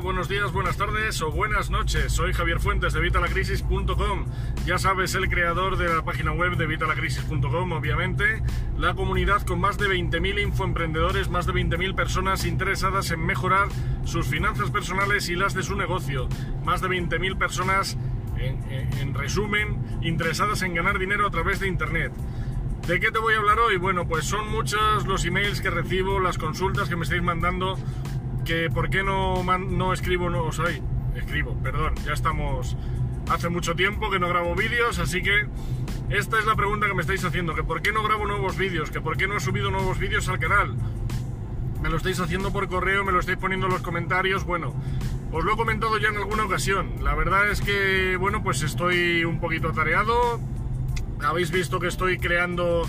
buenos días, buenas tardes o buenas noches. Soy Javier Fuentes de Vitalacrisis.com. Ya sabes, el creador de la página web de Vitalacrisis.com, obviamente. La comunidad con más de 20.000 infoemprendedores, más de 20.000 personas interesadas en mejorar sus finanzas personales y las de su negocio. Más de 20.000 personas, en, en resumen, interesadas en ganar dinero a través de Internet. ¿De qué te voy a hablar hoy? Bueno, pues son muchos los emails que recibo, las consultas que me estáis mandando que por qué no, no escribo, no, o escribo, perdón, ya estamos hace mucho tiempo que no grabo vídeos, así que esta es la pregunta que me estáis haciendo, que por qué no grabo nuevos vídeos, que por qué no he subido nuevos vídeos al canal. Me lo estáis haciendo por correo, me lo estáis poniendo en los comentarios, bueno, os lo he comentado ya en alguna ocasión. La verdad es que, bueno, pues estoy un poquito atareado. Habéis visto que estoy creando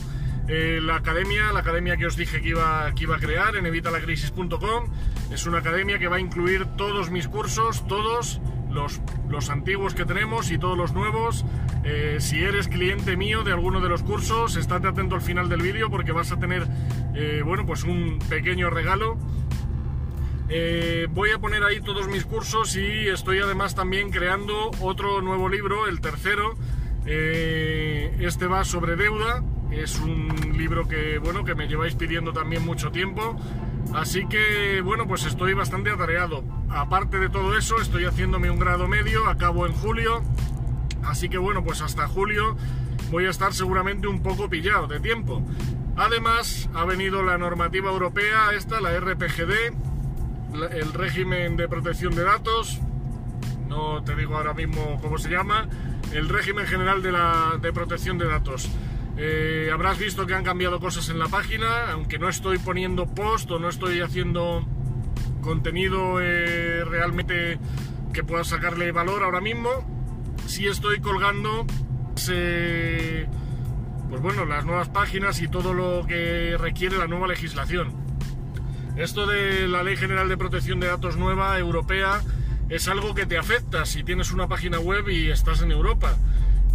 eh, la academia, la academia que os dije que iba, que iba a crear en evitalacrisis.com. Es una academia que va a incluir todos mis cursos, todos los, los antiguos que tenemos y todos los nuevos. Eh, si eres cliente mío de alguno de los cursos, estate atento al final del vídeo porque vas a tener, eh, bueno, pues un pequeño regalo. voy a poner ahí todos mis cursos y estoy además también creando otro nuevo libro, el tercero. este va sobre deuda, es un libro que, bueno, que me lleváis pidiendo también mucho tiempo. Así que, bueno, pues estoy bastante atareado. Aparte de todo eso, estoy haciéndome un grado medio, acabo en julio. Así que, bueno, pues hasta julio voy a estar seguramente un poco pillado de tiempo. Además, ha venido la normativa europea, esta, la RPGD, el régimen de protección de datos. No te digo ahora mismo cómo se llama. El régimen general de, la, de protección de datos. Eh, habrás visto que han cambiado cosas en la página, aunque no estoy poniendo post o no estoy haciendo contenido eh, realmente que pueda sacarle valor ahora mismo. Sí estoy colgando pues bueno, las nuevas páginas y todo lo que requiere la nueva legislación. Esto de la Ley General de Protección de Datos nueva europea es algo que te afecta si tienes una página web y estás en Europa.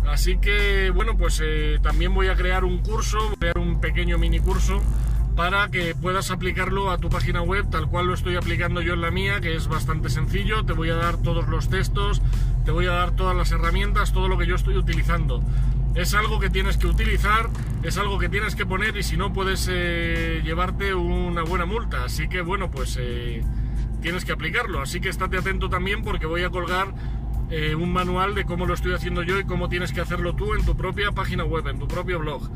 Así que, bueno, pues eh, también voy a crear un curso, voy a crear un pequeño mini curso para que puedas aplicarlo a tu página web tal cual lo estoy aplicando yo en la mía, que es bastante sencillo. Te voy a dar todos los textos, te voy a dar todas las herramientas, todo lo que yo estoy utilizando. Es algo que tienes que utilizar, es algo que tienes que poner y si no puedes eh, llevarte una buena multa. Así que bueno, pues eh, tienes que aplicarlo. Así que estate atento también porque voy a colgar eh, un manual de cómo lo estoy haciendo yo y cómo tienes que hacerlo tú en tu propia página web, en tu propio blog.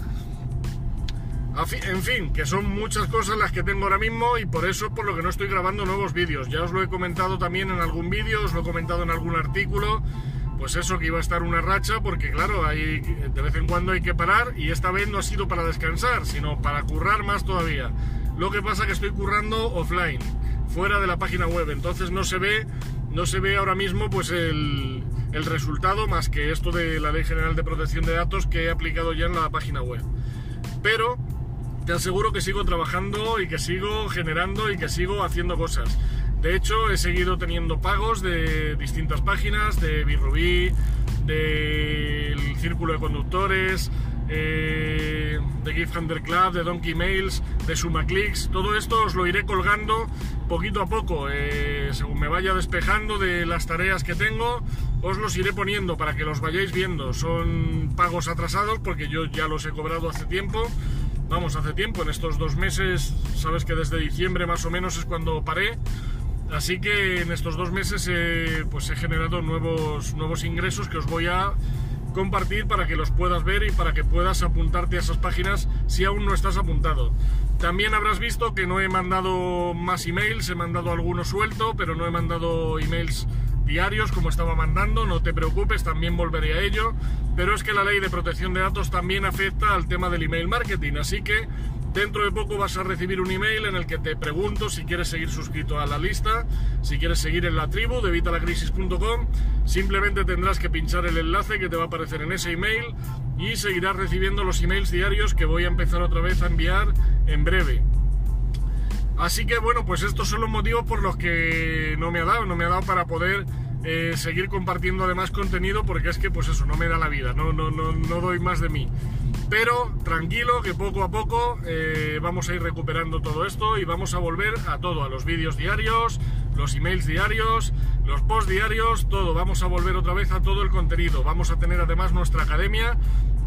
En fin, que son muchas cosas las que tengo ahora mismo y por eso por lo que no estoy grabando nuevos vídeos. Ya os lo he comentado también en algún vídeo, os lo he comentado en algún artículo. Pues eso, que iba a estar una racha, porque claro, hay, de vez en cuando hay que parar y esta vez no ha sido para descansar, sino para currar más todavía. Lo que pasa que estoy currando offline, fuera de la página web, entonces no se ve no se ve ahora mismo pues el, resultado más que esto de la Ley General de Protección de Datos que he aplicado ya en la página web. Pero te aseguro que sigo trabajando y que sigo generando y que sigo haciendo cosas. De hecho, he seguido teniendo pagos de distintas páginas, de Birrubí, del Círculo de Conductores, eh, de Gift Hunter Club, de Donkey Mails, de SumaClicks. Todo esto os lo iré colgando poquito a poco, eh, según me vaya despejando de las tareas que tengo, os los iré poniendo para que los vayáis viendo. Son pagos atrasados porque yo ya los he cobrado hace tiempo. Vamos, hace tiempo, en estos dos meses, sabes que desde diciembre más o menos es cuando paré. Así que en estos dos meses pues he generado nuevos, nuevos ingresos que os voy a compartir para que los puedas ver y para que puedas apuntarte a esas páginas si aún no estás apuntado. También habrás visto que no he mandado más emails, he mandado algunos suelto, pero no he mandado emails diarios como estaba mandando, no te preocupes, también volveré a ello, pero es que la ley de protección de datos también afecta al tema del email marketing, así que Dentro de poco vas a recibir un email en el que te pregunto si quieres seguir suscrito a la lista, si quieres seguir en la tribu de vitalacrisis.com. Simplemente tendrás que pinchar el enlace que te va a aparecer en ese email y seguirás recibiendo los emails diarios que voy a empezar otra vez a enviar en breve. Así que bueno, pues estos son los motivos por los que no me ha dado, no me ha dado para poder eh, seguir compartiendo además contenido porque es que pues eso, no me da la vida, no, no, no, no doy más de mí. Pero tranquilo que poco a poco eh, vamos a ir recuperando todo esto y vamos a volver a todo, a los vídeos diarios, los emails diarios, los posts diarios, todo. Vamos a volver otra vez a todo el contenido. Vamos a tener además nuestra academia,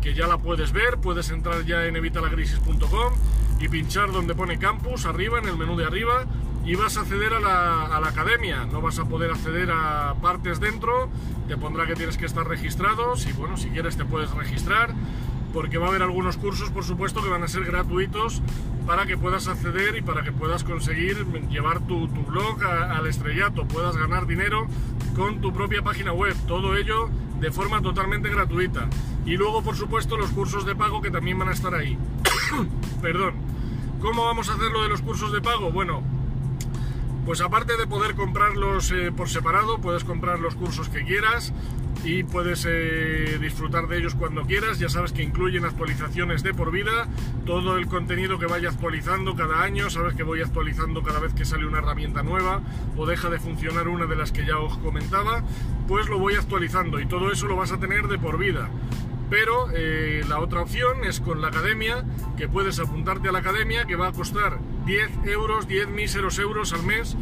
que ya la puedes ver. Puedes entrar ya en evitalagrisis.com y pinchar donde pone campus, arriba, en el menú de arriba, y vas a acceder a la, a la, academia. No vas a poder acceder a partes dentro, te pondrá que tienes que estar registrado. Si, bueno, si quieres te puedes registrar porque va a haber algunos cursos, por supuesto, que van a ser gratuitos para que puedas acceder y para que puedas conseguir llevar tu, tu blog al estrellato, puedas ganar dinero con tu propia página web, todo ello de forma totalmente gratuita. Y luego, por supuesto, los cursos de pago que también van a estar ahí. Perdón. ¿Cómo vamos a hacer lo de los cursos de pago? Bueno, pues aparte de poder comprarlos eh, por separado, puedes comprar los cursos que quieras y puedes eh, disfrutar de ellos cuando quieras. Ya sabes que incluyen actualizaciones de por vida, todo el contenido que vaya actualizando cada año, sabes que voy actualizando cada vez que sale una herramienta nueva o deja de funcionar una de las que ya os comentaba, pues lo voy actualizando y todo eso lo vas a tener de por vida. Pero eh, la otra opción es con la academia, que puedes apuntarte a la academia, que va a costar 10 euros, 10 míseros euros al mes,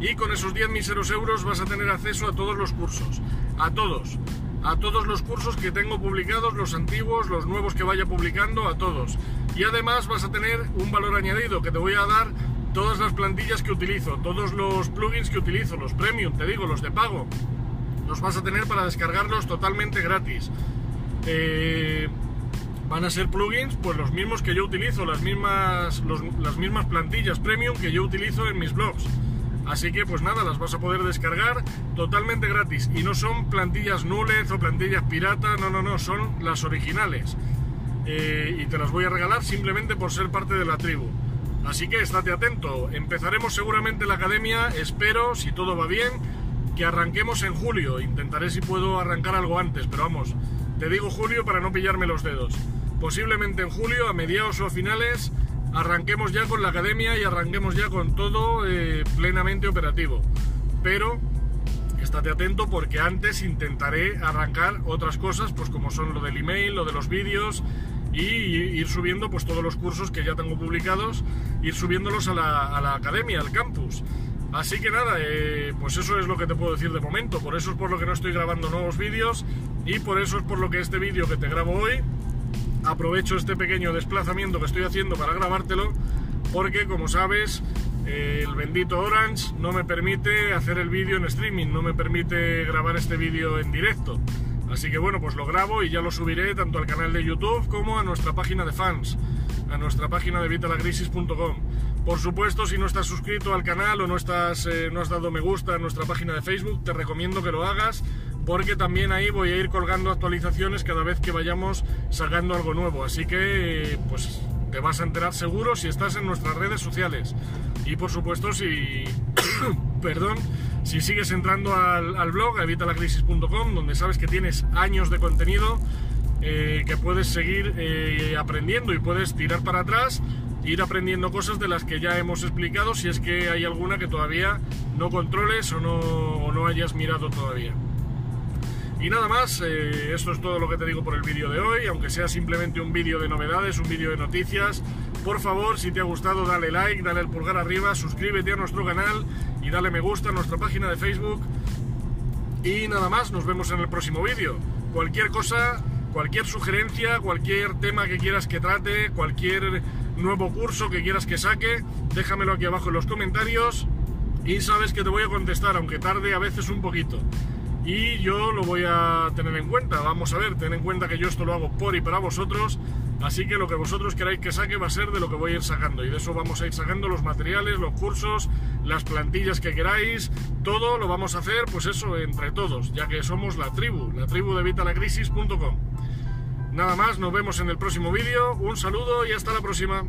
y con esos 10 míseros euros vas a tener acceso a todos los cursos, a todos, a todos los cursos que tengo publicados, los antiguos, los nuevos que vaya publicando, a todos. Y además vas a tener un valor añadido que te voy a dar todas las plantillas que utilizo, todos los plugins que utilizo, los premium, te digo, los de pago, los vas a tener para descargarlos totalmente gratis. Eh, van a ser plugins, pues los mismos que yo utilizo, las mismas, los, las mismas plantillas premium que yo utilizo en mis blogs. Así que pues nada, las vas a poder descargar totalmente gratis. Y no son plantillas nules o plantillas pirata, no, no, no, son las originales. Eh, y te las voy a regalar simplemente por ser parte de la tribu. Así que estate atento. Empezaremos seguramente la academia, espero, si todo va bien, que arranquemos en julio. Intentaré si puedo arrancar algo antes, pero vamos, te digo julio para no pillarme los dedos. Posiblemente en julio, a mediados o a finales, arranquemos ya con la academia y arranquemos ya con todo eh, plenamente operativo. Pero estate atento porque antes intentaré arrancar otras cosas, pues como son lo del email, lo de los vídeos y ir subiendo pues todos los cursos que ya tengo publicados, ir subiéndolos a la, a la academia, al campus. Así que nada, eh, pues eso es lo que te puedo decir de momento, por eso es por lo que no estoy grabando nuevos vídeos y por eso es por lo que este vídeo que te grabo hoy, aprovecho este pequeño desplazamiento que estoy haciendo para grabártelo, porque como sabes, eh, el bendito Orange no me permite hacer el vídeo en streaming, no me permite grabar este vídeo en directo. Así que bueno, pues lo grabo y ya lo subiré tanto al canal de YouTube como a nuestra página de fans, a nuestra página de vitalagrisis.com. Por supuesto, si no estás suscrito al canal o no, estás, eh, no has dado me gusta a nuestra página de Facebook, te recomiendo que lo hagas porque también ahí voy a ir colgando actualizaciones cada vez que vayamos sacando algo nuevo. Así que, pues te vas a enterar seguro si estás en nuestras redes sociales. Y por supuesto, si. perdón, si sigues entrando al, al blog, evitalacrisis.com, donde sabes que tienes años de contenido eh, que puedes seguir eh, aprendiendo y puedes tirar para atrás ir aprendiendo cosas de las que ya hemos explicado si es que hay alguna que todavía no controles o no, o no hayas mirado todavía. Y nada más, eh, esto es todo lo que te digo por el vídeo de hoy, aunque sea simplemente un vídeo de novedades, un vídeo de noticias. Por favor, si te ha gustado, dale like, dale el pulgar arriba, suscríbete a nuestro canal y dale me gusta a nuestra página de Facebook. Y nada más, nos vemos en el próximo vídeo. Cualquier cosa, cualquier sugerencia, cualquier tema que quieras que trate, cualquier nuevo curso que quieras que saque, déjamelo aquí abajo en los comentarios y sabes que te voy a contestar, aunque tarde a veces un poquito. Y yo lo voy a tener en cuenta, vamos a ver, ten en cuenta que yo esto lo hago por y para vosotros, así que lo que vosotros queráis que saque va a ser de lo que voy a ir sacando y de eso vamos a ir sacando los materiales, los cursos, las plantillas que queráis, todo lo vamos a hacer, pues eso, entre todos, ya que somos la tribu, la tribu de vitalacrisis.com. Nada más, nos vemos en el próximo vídeo, un saludo y hasta la próxima.